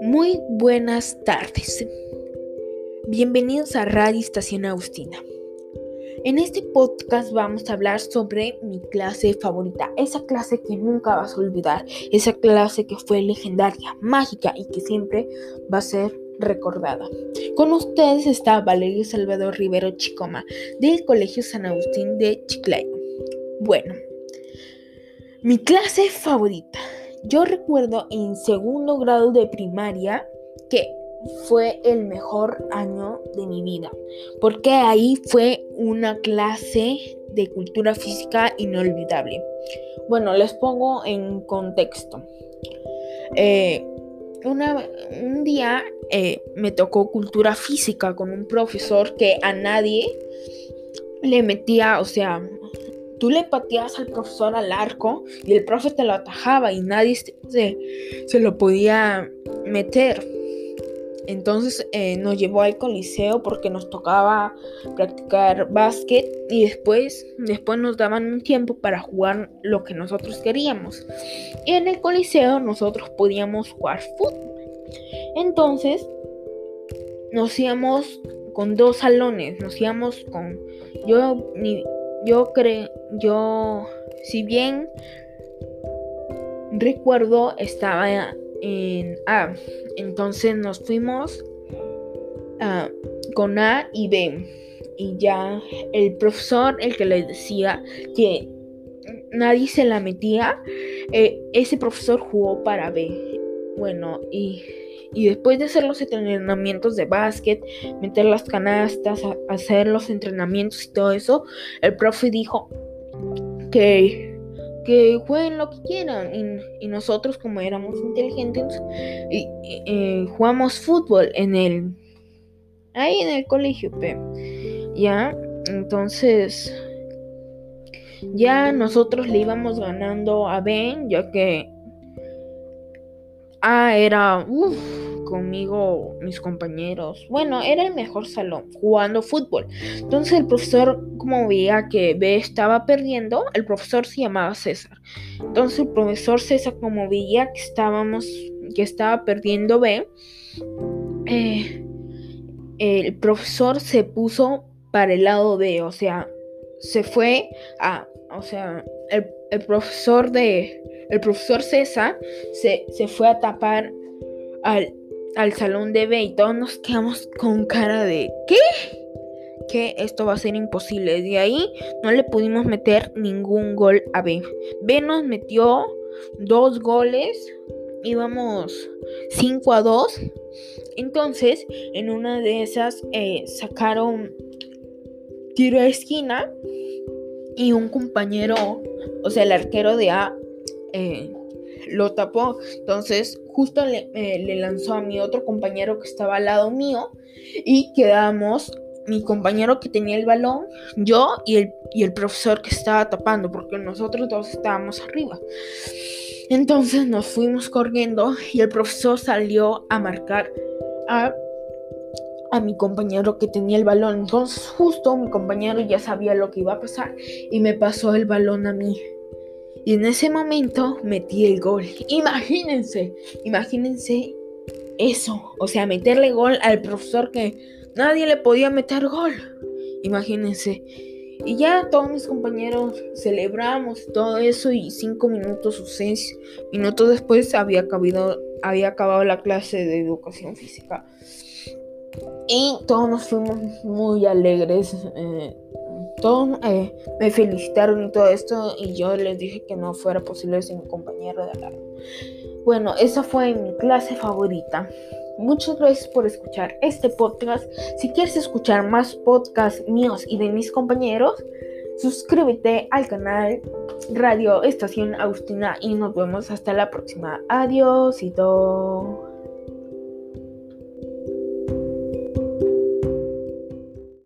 Muy buenas tardes. Bienvenidos a Radio Estación Agustina. En este podcast vamos a hablar sobre mi clase favorita, esa clase que nunca vas a olvidar, esa clase que fue legendaria, mágica y que siempre va a ser recordada. Con ustedes está Valerio Salvador Rivero Chicoma del Colegio San Agustín de Chiclayo. Bueno, mi clase favorita. Yo recuerdo en segundo grado de primaria que fue el mejor año de mi vida, porque ahí fue una clase de cultura física inolvidable. Bueno, les pongo en contexto. Eh, un día eh, me tocó cultura física con un profesor que a nadie le metía, o sea, tú le pateabas al profesor al arco y el profe te lo atajaba y nadie se, se lo podía meter. Entonces eh, nos llevó al coliseo porque nos tocaba practicar básquet y después, después nos daban un tiempo para jugar lo que nosotros queríamos. Y en el coliseo nosotros podíamos jugar fútbol. Entonces nos íbamos con dos salones, nos íbamos con yo ni yo creo, yo, si bien recuerdo, estaba en A. Entonces nos fuimos con A y B. Y ya el profesor, el que les decía que nadie se la metía, eh, ese profesor jugó para B. Bueno, y y después de hacer los entrenamientos de básquet, meter las canastas, hacer los entrenamientos y todo eso, el profe dijo que, que jueguen lo que quieran. Y, nosotros, como éramos inteligentes, y, eh, jugamos fútbol en el. Ahí en el colegio, Ya, entonces. Ya nosotros le íbamos ganando a Ben, ya que Ah, era conmigo, mis compañeros. Bueno, era el mejor salón jugando fútbol. Entonces el profesor, como veía que B estaba perdiendo, el profesor se llamaba César. Entonces el profesor César, como veía que estábamos, que estaba perdiendo B, eh, el profesor se puso para el lado B, o sea, se fue a, o sea, el, el profesor de el profesor César se, fue a tapar al, al salón de B y todos nos quedamos con cara de ¿qué? Que esto va a ser imposible. De ahí no le pudimos meter ningún gol a B. B nos metió dos goles. Íbamos 5 a 2. Entonces, en una de esas eh, sacaron tiro a esquina y un compañero, o sea, el arquero de A, eh, lo tapó. Entonces, justo eh, le, lanzó a mi otro compañero que estaba al lado mío y quedamos mi compañero que tenía el balón, yo y el, y el profesor que estaba tapando, porque nosotros dos estábamos arriba. Entonces nos fuimos corriendo y el profesor salió a marcar a, a mi compañero que tenía el balón. Entonces justo mi compañero ya sabía lo que iba a pasar y me pasó el balón a mí. Y en ese momento metí el gol. Imagínense, imagínense eso. O sea, meterle gol al profesor que nadie le podía meter gol. Imagínense. Y ya todos mis compañeros celebramos todo eso y cinco minutos o seis minutos después había acabado, había acabado la clase de educación física. Y todos nos fuimos muy alegres. Eh, eh, me felicitaron y todo esto y yo les dije que no fuera posible sin mi compañero de al Bueno, esa fue mi clase favorita. Muchas gracias por escuchar este podcast. Si quieres escuchar más podcasts míos y de mis compañeros, suscríbete al canal Radio Estación Agustina y nos vemos hasta la próxima. Adiós y todo.